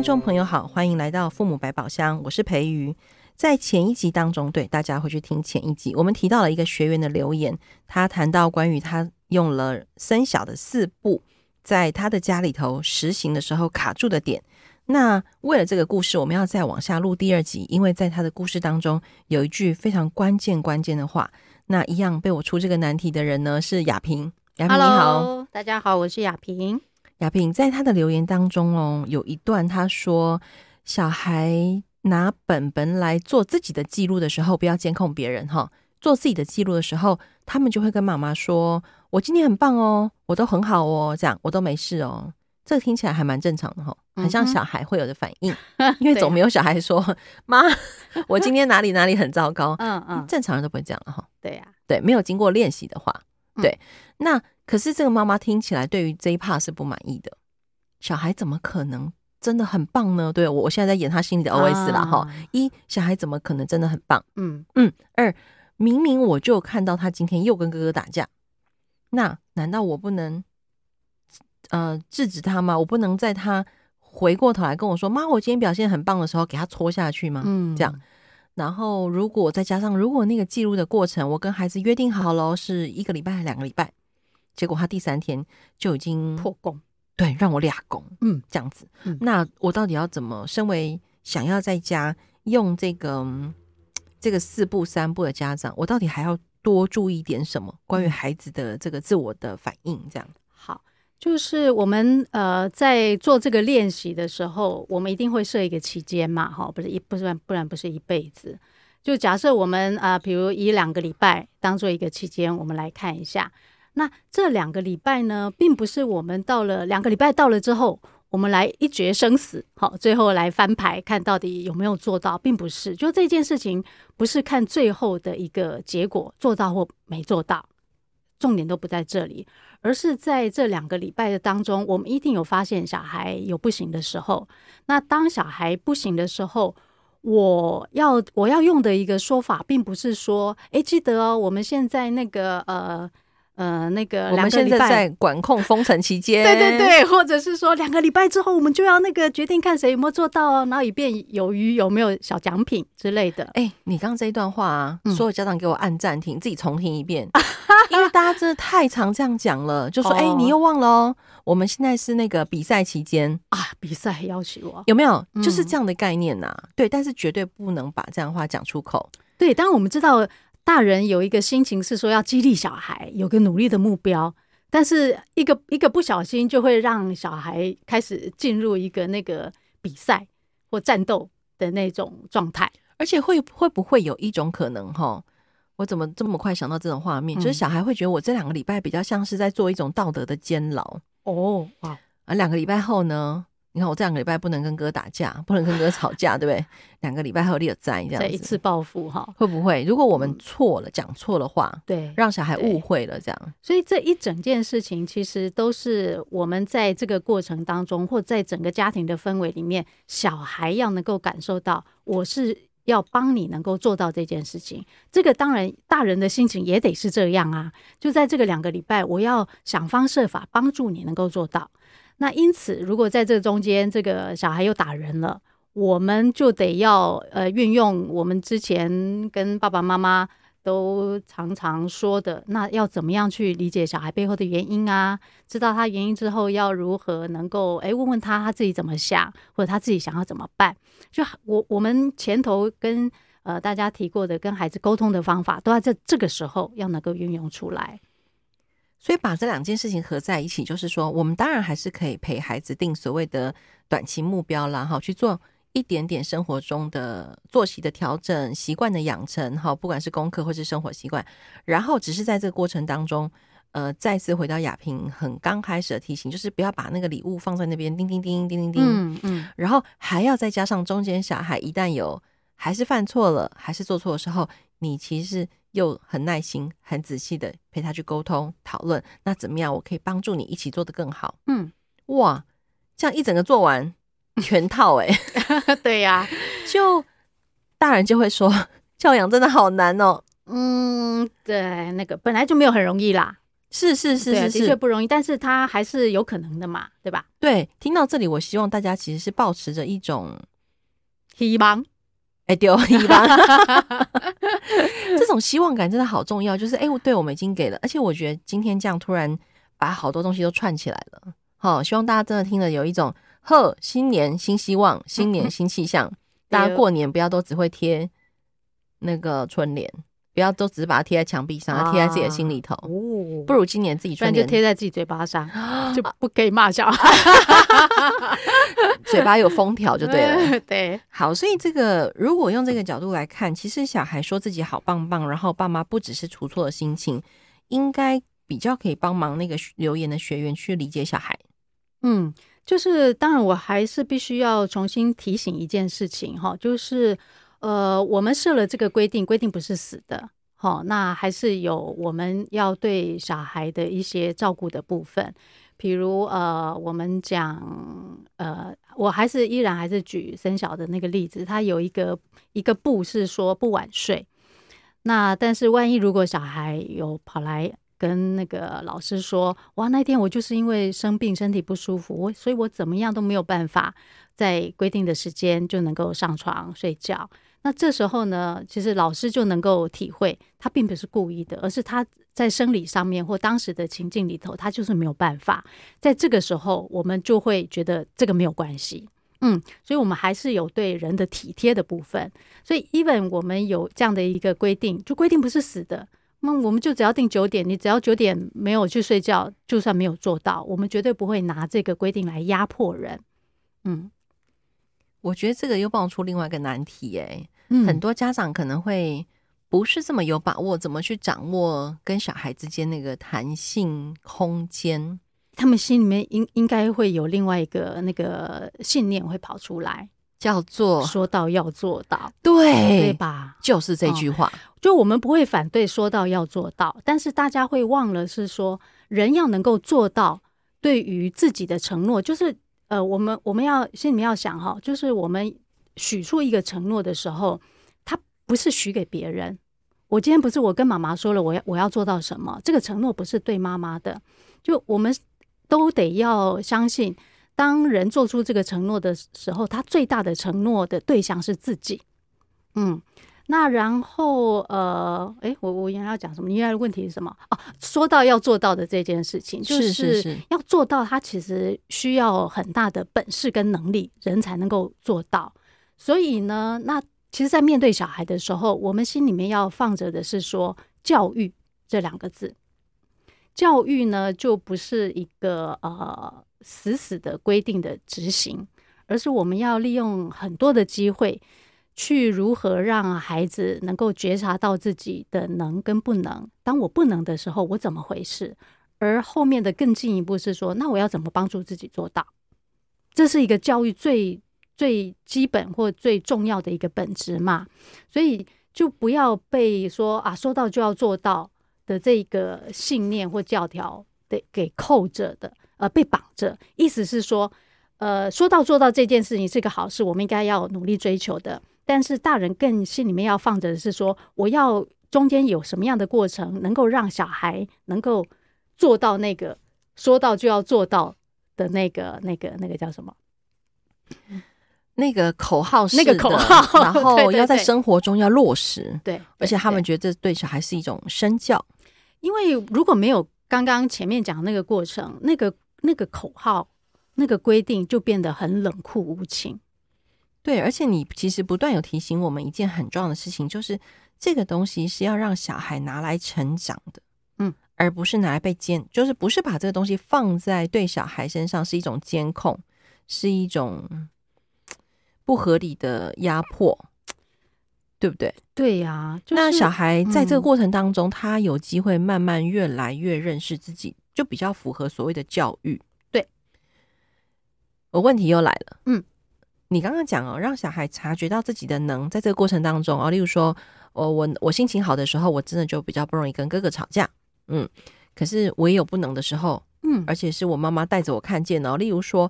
位听众朋友好，欢迎来到父母百宝箱，我是培瑜。在前一集当中，对大家会去听前一集，我们提到了一个学员的留言，他谈到关于他用了森小的四步，在他的家里头实行的时候卡住的点。那为了这个故事，我们要再往下录第二集，因为在他的故事当中有一句非常关键关键的话。那一样被我出这个难题的人呢，是雅萍。雅萍你好，Hello, 大家好，我是雅萍。雅萍在他的留言当中哦，有一段他说小孩。拿本本来做自己的记录的时候，不要监控别人哈。做自己的记录的时候，他们就会跟妈妈说：“我今天很棒哦，我都很好哦，这样我都没事哦。”这个听起来还蛮正常的哈，很像小孩会有的反应。嗯、因为总没有小孩说：“妈，我今天哪里哪里很糟糕。”嗯嗯，正常人都不会这样的哈。对呀，对，没有经过练习的话，对。那可是这个妈妈听起来对于这一 part 是不满意的。小孩怎么可能？真的很棒呢，对，我我现在在演他心里的 OS 啦哈、啊。一小孩怎么可能真的很棒？嗯嗯。二明明我就看到他今天又跟哥哥打架，那难道我不能呃制止他吗？我不能在他回过头来跟我说“妈，我今天表现很棒”的时候给他戳下去吗？嗯，这样。然后如果再加上如果那个记录的过程，我跟孩子约定好了是一个礼拜还是两个礼拜，结果他第三天就已经破功。对，让我俩功，嗯，这样子，嗯，那我到底要怎么？身为想要在家用这个这个四步三步的家长，我到底还要多注意点什么？关于孩子的这个自我的反应，这样。好，就是我们呃在做这个练习的时候，我们一定会设一个期间嘛，哈，不是一不是不然不是一辈子。就假设我们啊，呃，比如以两个礼拜当做一个期间，我们来看一下。那这两个礼拜呢，并不是我们到了两个礼拜到了之后，我们来一决生死，好，最后来翻牌，看到底有没有做到，并不是。就这件事情，不是看最后的一个结果，做到或没做到，重点都不在这里，而是在这两个礼拜的当中，我们一定有发现小孩有不行的时候。那当小孩不行的时候，我要我要用的一个说法，并不是说，哎，记得哦，我们现在那个呃。呃，那个两个礼拜，我们现在在管控封城期 间，对对对，或者是说两个礼拜之后，我们就要那个决定看谁有没有做到哦，然后以便有余有没有小奖品之类的。哎，你刚刚这一段话啊，嗯、所有家长给我按暂停，自己重听一遍，因为大家真的太常这样讲了，就说哎、哦，你又忘了哦，我们现在是那个比赛期间啊，比赛要求我有没有？就是这样的概念呐、啊嗯，对，但是绝对不能把这样的话讲出口。对，当然我们知道。大人有一个心情是说要激励小孩有个努力的目标，但是一个一个不小心就会让小孩开始进入一个那个比赛或战斗的那种状态，而且会会不会有一种可能哈？我怎么这么快想到这种画面？就是小孩会觉得我这两个礼拜比较像是在做一种道德的监牢哦，哇！而两个礼拜后呢？你看，我这两个礼拜不能跟哥打架，不能跟哥吵架，对不对？两个礼拜后你有在这样子，一次报复哈，会不会？如果我们错了，讲、嗯、错了话，对，让小孩误会了，这样。所以这一整件事情，其实都是我们在这个过程当中，或在整个家庭的氛围里面，小孩要能够感受到，我是要帮你能够做到这件事情。这个当然，大人的心情也得是这样啊。就在这个两个礼拜，我要想方设法帮助你能够做到。那因此，如果在这中间，这个小孩又打人了，我们就得要呃运用我们之前跟爸爸妈妈都常常说的，那要怎么样去理解小孩背后的原因啊？知道他原因之后，要如何能够诶问问他他自己怎么想，或者他自己想要怎么办？就我我们前头跟呃大家提过的跟孩子沟通的方法，都要在这个时候要能够运用出来。所以把这两件事情合在一起，就是说，我们当然还是可以陪孩子定所谓的短期目标啦，哈，去做一点点生活中的作息的调整、习惯的养成，哈，不管是功课或是生活习惯，然后只是在这个过程当中，呃，再次回到亚萍很刚开始的提醒，就是不要把那个礼物放在那边，叮叮叮叮叮叮，嗯嗯，然后还要再加上中间小孩一旦有还是犯错了，还是做错的时候，你其实。又很耐心、很仔细的陪他去沟通讨论，那怎么样？我可以帮助你一起做得更好。嗯，哇，这样一整个做完全套哎、欸，对呀、啊，就大人就会说教养真的好难哦。嗯，对，那个本来就没有很容易啦。是是是是是，的确不容易，但是他还是有可能的嘛，对吧？对，听到这里，我希望大家其实是保持着一种希望，哎，丢希望，这种希望感真的好重要。就是哎，对我们已经给了，而且我觉得今天这样突然把好多东西都串起来了，好，希望大家真的听了有一种呵新年新希望，新年 新气象，大家过年不要都只会贴那个春联。不要都只是把它贴在墙壁上，要贴在自己的心里头。哦，不如今年自己春联就贴在自己嘴巴上，就不可以骂小孩。嘴巴有封条就对了。对，好，所以这个如果用这个角度来看，其实小孩说自己好棒棒，然后爸妈不只是出错的心情，应该比较可以帮忙那个留言的学员去理解小孩。嗯，就是当然，我还是必须要重新提醒一件事情哈，就是。呃，我们设了这个规定，规定不是死的，好，那还是有我们要对小孩的一些照顾的部分，比如呃，我们讲呃，我还是依然还是举森小的那个例子，他有一个一个不是说不晚睡，那但是万一如果小孩有跑来跟那个老师说，哇，那天我就是因为生病身体不舒服，我所以我怎么样都没有办法在规定的时间就能够上床睡觉。那这时候呢，其实老师就能够体会，他并不是故意的，而是他在生理上面或当时的情境里头，他就是没有办法。在这个时候，我们就会觉得这个没有关系，嗯，所以我们还是有对人的体贴的部分。所以，even 我们有这样的一个规定，就规定不是死的，那我们就只要定九点，你只要九点没有去睡觉，就算没有做到，我们绝对不会拿这个规定来压迫人，嗯。我觉得这个又爆出另外一个难题，哎，嗯，很多家长可能会不是这么有把握，怎么去掌握跟小孩之间那个弹性空间？他们心里面应应该会有另外一个那个信念会跑出来，叫做说到要做到，对，对吧？就是这句话，哦，就我们不会反对说到要做到，但是大家会忘了是说人要能够做到对于自己的承诺，就是。呃，我们我们要心里面要想哈，就是我们许出一个承诺的时候，他不是许给别人。我今天不是我跟妈妈说了，我要我要做到什么？这个承诺不是对妈妈的。就我们都得要相信，当人做出这个承诺的时候，他最大的承诺的对象是自己。嗯。那然后呃，哎，我我原来要讲什么？你原来的问题是什么？哦，说到要做到的这件事情，就是要做到，它其实需要很大的本事跟能力，人才能够做到。所以呢，那其实，在面对小孩的时候，我们心里面要放着的是说“教育”这两个字。教育呢，就不是一个呃死死的规定的执行，而是我们要利用很多的机会。去如何让孩子能够觉察到自己的能跟不能？当我不能的时候，我怎么回事？而后面的更进一步是说，那我要怎么帮助自己做到？这是一个教育最最基本或最重要的一个本质嘛。所以就不要被说啊，说到就要做到的这个信念或教条的给扣着的，呃，被绑着。意思是说，呃，说到做到这件事情是个好事，我们应该要努力追求的。但是大人更心里面要放着的是说，我要中间有什么样的过程，能够让小孩能够做到那个说到就要做到的那个、那个、那个叫什么？那个口号是那个口号，然后 要在生活中要落实。对，对，而且他们觉得这对小孩是一种身教，因为如果没有刚刚前面讲的那个过程，那个那个口号、那个规定就变得很冷酷无情。对，而且你其实不断有提醒我们一件很重要的事情，就是这个东西是要让小孩拿来成长的，嗯，而不是拿来被监，就是不是把这个东西放在对小孩身上是一种监控，是一种不合理的压迫，对不对？对呀、啊，就是、那小孩在这个过程当中，嗯、他有机会慢慢越来越认识自己，就比较符合所谓的教育。对，我问题又来了，嗯。你刚刚讲哦，让小孩察觉到自己的能，在这个过程当中哦，例如说，我我我心情好的时候，我真的就比较不容易跟哥哥吵架，嗯，可是我也有不能的时候，嗯，而且是我妈妈带着我看见哦，例如说，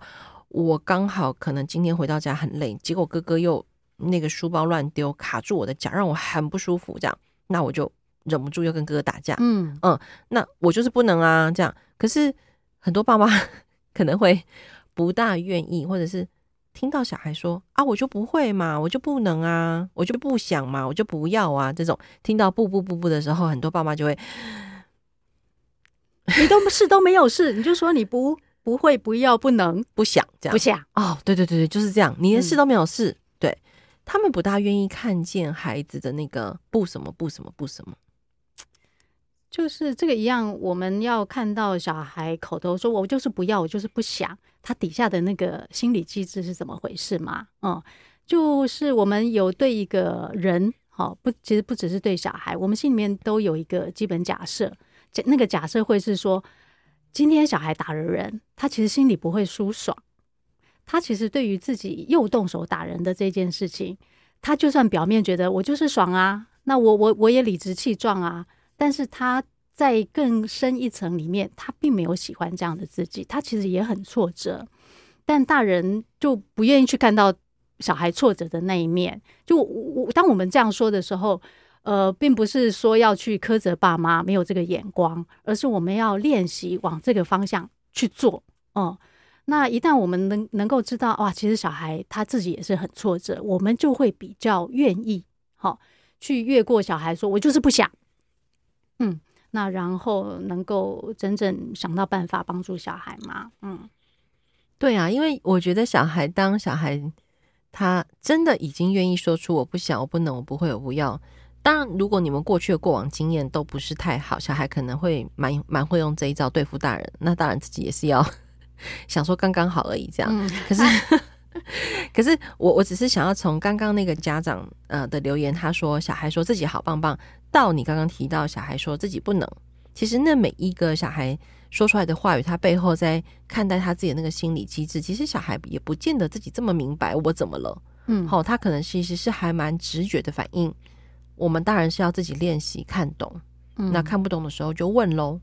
我刚好可能今天回到家很累，结果哥哥又那个书包乱丢，卡住我的脚，让我很不舒服，这样，那我就忍不住又跟哥哥打架。嗯嗯，那我就是不能啊，这样。可是很多爸妈 可能会不大愿意，或者是听到小孩说啊，我就不会嘛，我就不能啊，我就不想嘛，我就不要啊，这种。听到不不不不的时候，很多爸妈就会，你都是都没有事，你就说你不不会、不要、不能、不想这样，不想。哦，对对对对，就是这样，你连事都没有事，嗯、对。他们不大愿意看见孩子的那个不什么不什么不什么。就是这个一样，我们要看到小孩口头说“我就是不要，我就是不想”，他底下的那个心理机制是怎么回事嘛？嗯，就是我们有对一个人，好不，其实不只是对小孩，我们心里面都有一个基本假设，那个假设会是说，今天小孩打了人，他其实心里不会舒爽，他其实对于自己又动手打人的这件事情，他就算表面觉得我就是爽啊，那我我我也理直气壮啊。但是他在更深一层里面，他并没有喜欢这样的自己，他其实也很挫折。但大人就不愿意去看到小孩挫折的那一面。就我，我当我们这样说的时候，呃，并不是说要去苛责爸妈没有这个眼光，而是我们要练习往这个方向去做。哦、嗯，那一旦我们能能够知道，哇，其实小孩他自己也是很挫折，我们就会比较愿意好、哦、去越过小孩，说我就是不想。嗯，那然后能够真正想到办法帮助小孩吗？嗯，对啊，因为我觉得小孩当小孩，他真的已经愿意说出我不想、我不能、我不会、我不要。当然，如果你们过去的过往经验都不是太好，小孩可能会蛮蛮会用这一招对付大人。那当然自己也是要 想说刚刚好而已，这样。嗯、可是。可是我我只是想要从刚刚那个家长呃的留言，他说小孩说自己好棒棒，到你刚刚提到小孩说自己不能，其实那每一个小孩说出来的话语，他背后在看待他自己的那个心理机制，其实小孩也不见得自己这么明白我怎么了，嗯，好，他可能其实是还蛮直觉的反应。我们当然是要自己练习看懂，嗯，那看不懂的时候就问喽，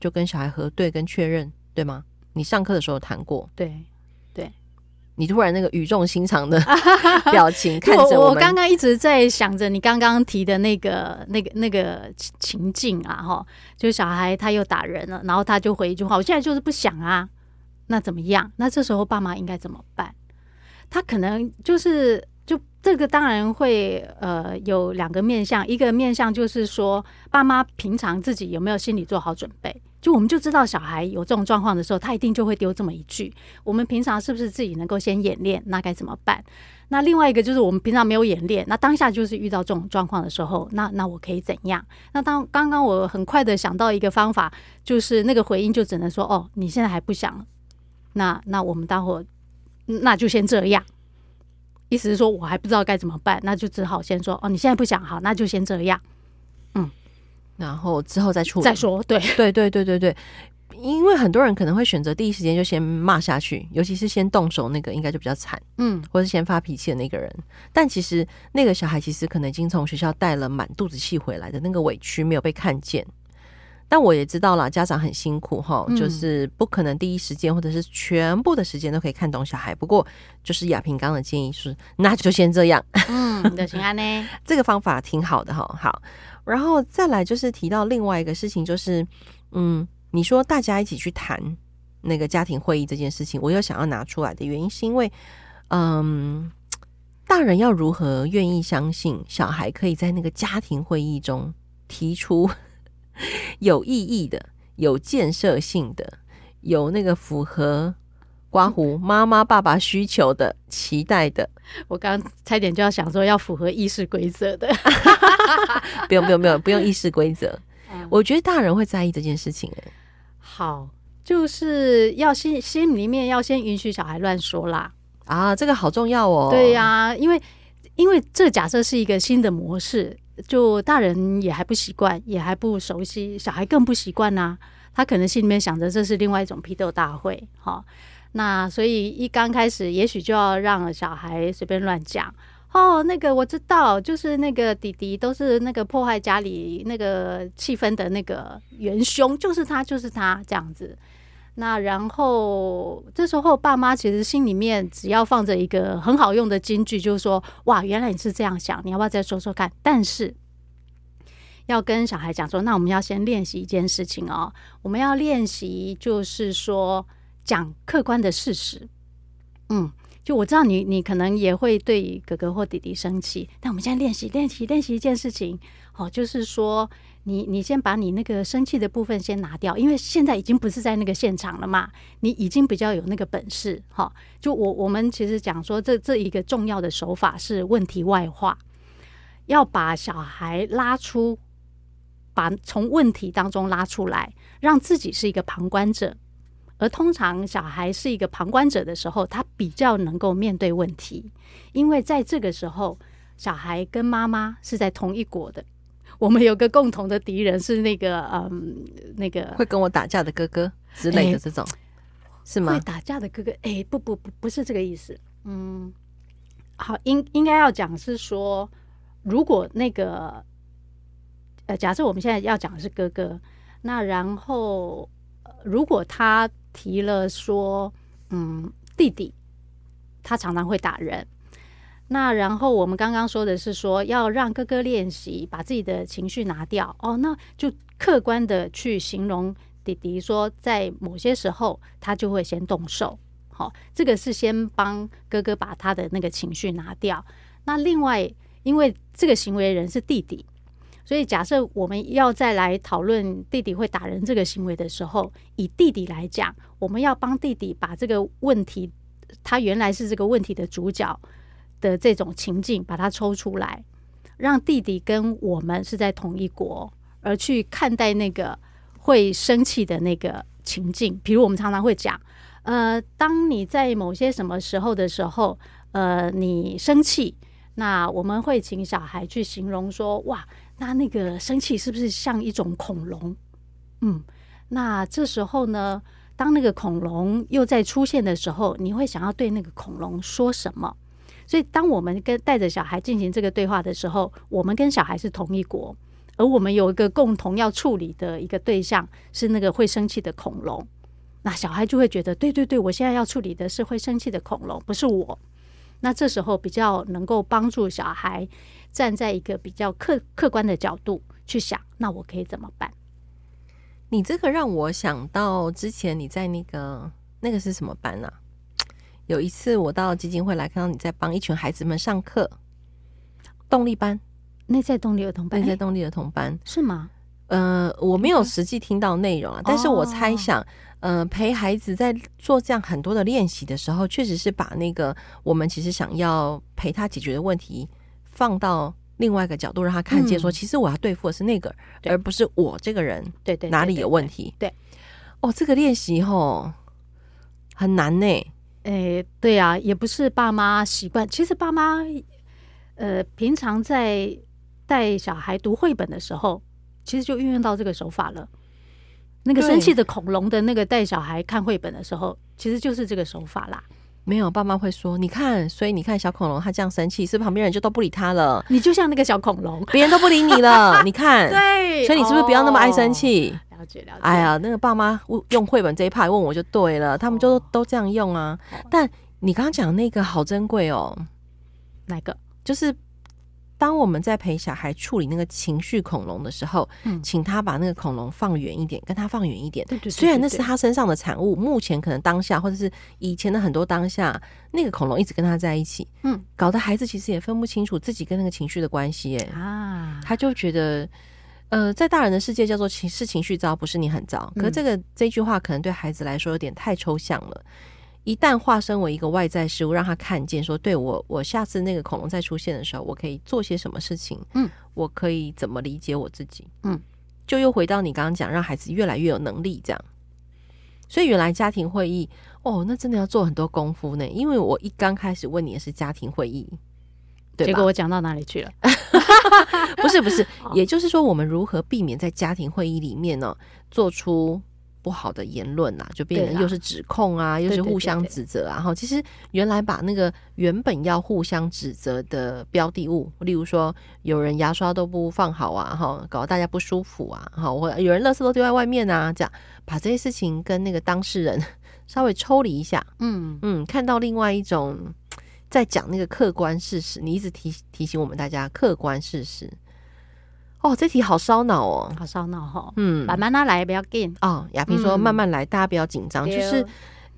就跟小孩核对跟确认，对吗？你上课的时候谈过，对对。你突然那个语重心长的 表情看着我，我我刚刚一直在想着你刚刚提的那个、那个、那个情境啊，哈，就是小孩他又打人了，然后他就回一句话：“我现在就是不想啊。”那怎么样？那这时候爸妈应该怎么办？他可能就是就这个当然会呃有两个面向，一个面向就是说爸妈平常自己有没有心理做好准备。就我们就知道小孩有这种状况的时候，他一定就会丢这么一句。我们平常是不是自己能够先演练？那该怎么办？那另外一个就是我们平常没有演练，那当下就是遇到这种状况的时候，那那我可以怎样？那当刚刚我很快的想到一个方法，就是那个回应就只能说：“哦，你现在还不想？那那我们待会儿那就先这样。”意思是说我还不知道该怎么办，那就只好先说：“哦，你现在不想好，那就先这样。”然后之后再处理再说，对 对对对对对，因为很多人可能会选择第一时间就先骂下去，尤其是先动手那个，应该就比较惨，嗯，或是先发脾气的那个人。但其实那个小孩其实可能已经从学校带了满肚子气回来的，那个委屈没有被看见。但我也知道啦，家长很辛苦哈，就是不可能第一时间或者是全部的时间都可以看懂小孩。不过就是亚平刚的建议是，那就先这样，嗯，就行安呢，这个方法挺好的哈，好。然后再来就是提到另外一个事情，就是，嗯，你说大家一起去谈那个家庭会议这件事情，我又想要拿出来的原因是因为，嗯，大人要如何愿意相信小孩可以在那个家庭会议中提出有意义的、有建设性的、有那个符合刮胡妈妈爸爸需求的、期待的？我刚刚差点就要想说要符合议事规则的。不用不用不用不用议事规则，嗯、我觉得大人会在意这件事情。哎，好，就是要心心里面要先允许小孩乱说啦。啊，这个好重要哦。对呀、啊，因为因为这假设是一个新的模式，就大人也还不习惯，也还不熟悉，小孩更不习惯呐。他可能心里面想着这是另外一种批斗大会，哈。那所以一刚开始，也许就要让小孩随便乱讲。哦，那个我知道，就是那个弟弟都是那个破坏家里那个气氛的那个元凶，就是他，就是他这样子。那然后这时候爸妈其实心里面只要放着一个很好用的金句，就是说：哇，原来你是这样想，你要不要再说说看？但是要跟小孩讲说，那我们要先练习一件事情哦，我们要练习就是说讲客观的事实。嗯，就我知道你你可能也会对哥哥或弟弟生气，但我们现在练习练习练习一件事情，哦，就是说。你你先把你那个生气的部分先拿掉，因为现在已经不是在那个现场了嘛，你已经比较有那个本事哈。就我我们其实讲说，这这一个重要的手法是问题外化，要把小孩拉出，把从问题当中拉出来，让自己是一个旁观者。而通常小孩是一个旁观者的时候，他比较能够面对问题，因为在这个时候，小孩跟妈妈是在同一国的。我们有个共同的敌人是那个嗯，那个会跟我打架的哥哥之类的这种，欸、是吗？会打架的哥哥？哎、欸，不不不，不是这个意思。嗯，好，应应该要讲是说，如果那个呃，假设我们现在要讲的是哥哥，那然后如果他提了说，嗯，弟弟他常常会打人。那然后我们刚刚说的是说要让哥哥练习把自己的情绪拿掉哦，那就客观的去形容弟弟说，在某些时候他就会先动手，好，这个是先帮哥哥把他的那个情绪拿掉。那另外，因为这个行为人是弟弟，所以假设我们要再来讨论弟弟会打人这个行为的时候，以弟弟来讲，我们要帮弟弟把这个问题，他原来是这个问题的主角。的这种情境，把它抽出来，让弟弟跟我们是在同一国，而去看待那个会生气的那个情境。比如我们常常会讲，呃，当你在某些什么时候的时候，呃，你生气，那我们会请小孩去形容说，哇，那那个生气是不是像一种恐龙？嗯，那这时候呢，当那个恐龙又在出现的时候，你会想要对那个恐龙说什么？所以，当我们跟带着小孩进行这个对话的时候，我们跟小孩是同一国，而我们有一个共同要处理的一个对象是那个会生气的恐龙。那小孩就会觉得，对对对，我现在要处理的是会生气的恐龙，不是我。那这时候比较能够帮助小孩站在一个比较客客观的角度去想，那我可以怎么办？你这个让我想到之前你在那个那个是什么班啊？有一次，我到基金会来看到你在帮一群孩子们上课，动力班，内在动力儿童班，内在动力儿童班。是吗？呃，我没有实际听到内容啊，但是我猜想，呃，陪孩子在做这样很多的练习的时候，确实是把那个我们其实想要陪他解决的问题放到另外一个角度，让他看见说，其实我要对付的是那个，而不是我这个人，对对，哪里有问题？对，哦，这个练习吼很难呢。哎、欸，对呀、啊，也不是爸妈习惯。其实爸妈，呃，平常在带小孩读绘本的时候，其实就运用到这个手法了。那个生气的恐龙的那个带小孩看绘本的时候，其实就是这个手法啦。没有，爸妈会说：“你看，所以你看小恐龙，他这样生气，是不是旁边人就都不理他了？你就像那个小恐龙，别人都不理你了。你看，对，所以你是不是不要那么爱生气？”哦了解了解，哎呀，那个爸妈用绘本这一派问我就对了，他们就都这样用啊。但你刚刚讲那个好珍贵哦，哪个？就是当我们在陪小孩处理那个情绪恐龙的时候，嗯，请他把那个恐龙放远一点，跟他放远一点。对对，虽然那是他身上的产物，目前可能当下或者是以前的很多当下，那个恐龙一直跟他在一起，嗯，搞得孩子其实也分不清楚自己跟那个情绪的关系，哎啊，他就觉得。呃，在大人的世界叫做情是情绪糟，不是你很糟。可是这个、嗯、这句话可能对孩子来说有点太抽象了。一旦化身为一个外在事物，让他看见说，对我，我下次那个恐龙再出现的时候，我可以做些什么事情？嗯，我可以怎么理解我自己？嗯，就又回到你刚刚讲，让孩子越来越有能力这样。所以原来家庭会议哦，那真的要做很多功夫呢。因为我一刚开始问你的是家庭会议。结果我讲到哪里去了？不是不是，也就是说，我们如何避免在家庭会议里面呢，做出不好的言论啊，就变成又是指控啊，又是互相指责啊。哈，其实原来把那个原本要互相指责的标的物，例如说有人牙刷都不放好啊，哈，搞得大家不舒服啊，哈，或有人垃圾都丢在外面啊，这样把这些事情跟那个当事人 稍微抽离一下，嗯嗯，看到另外一种。在讲那个客观事实，你一直提提醒我们大家客观事实。哦，这题好烧脑哦，好烧脑哈。嗯，慢慢来，不要紧。哦，亚萍说慢慢来，大家不要紧张。就是，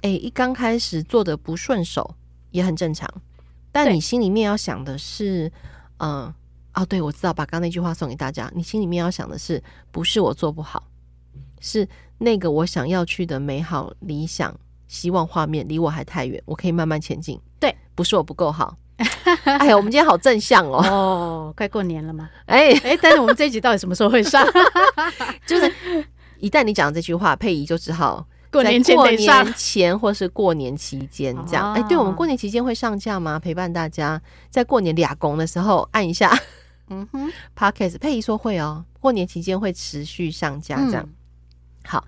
哎，一刚开始做的不顺手也很正常，但你心里面要想的是，嗯，哦，对，我知道，把刚刚那句话送给大家，你心里面要想的是，不是我做不好，是那个我想要去的美好理想。希望画面离我还太远，我可以慢慢前进。对，不是我不够好。哎呀，我们今天好正向哦！哦，快过年了嘛？哎哎，但是我们这一集到底什么时候会上？就是一旦你讲这句话，佩仪就只好过年前年前或是过年期间这样。哎、哦，对，我们过年期间会上架吗？陪伴大家在过年俩工的时候按一下。嗯哼，Podcast 佩仪说会哦，过年期间会持续上架这样。嗯、好。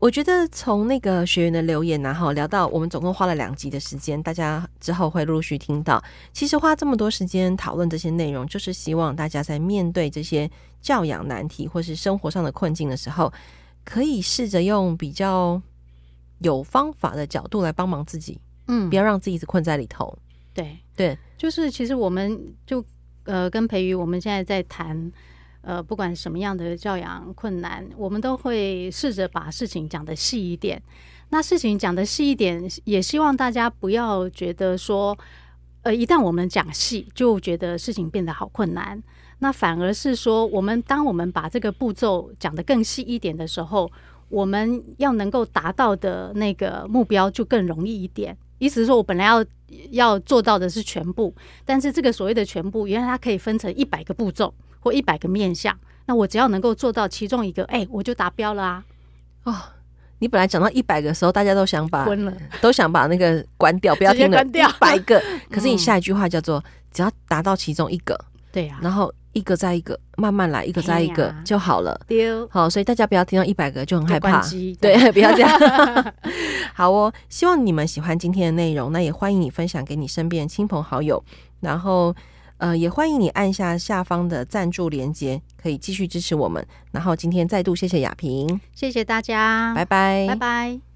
我觉得从那个学员的留言，然后聊到我们总共花了两集的时间，大家之后会陆续听到。其实花这么多时间讨论这些内容，就是希望大家在面对这些教养难题或是生活上的困境的时候，可以试着用比较有方法的角度来帮忙自己，嗯，不要让自己一直困在里头。对对，就是其实我们就呃跟培瑜，我们现在在谈。呃，不管什么样的教养困难，我们都会试着把事情讲得细一点。那事情讲得细一点，也希望大家不要觉得说，呃，一旦我们讲细，就觉得事情变得好困难。那反而是说，我们当我们把这个步骤讲得更细一点的时候，我们要能够达到的那个目标就更容易一点。意思是说，我本来要要做到的是全部，但是这个所谓的全部，原来它可以分成一百个步骤。或一百个面向，那我只要能够做到其中一个，哎、欸，我就达标了啊！哦，你本来讲到一百个的时候，大家都想把昏了，都想把那个关掉，不要听了，关掉一百个。可是你下一句话叫做，只要达到其中一个，对呀，然后一个再一个，慢慢来，一个再一个就好了。丢好，所以大家不要听到一百个就很害怕，对，不要这样。好哦，希望你们喜欢今天的内容，那也欢迎你分享给你身边的亲朋好友，然后。呃，也欢迎你按下下方的赞助连接，可以继续支持我们。然后今天再度谢谢亚萍，谢谢大家，拜拜，拜拜。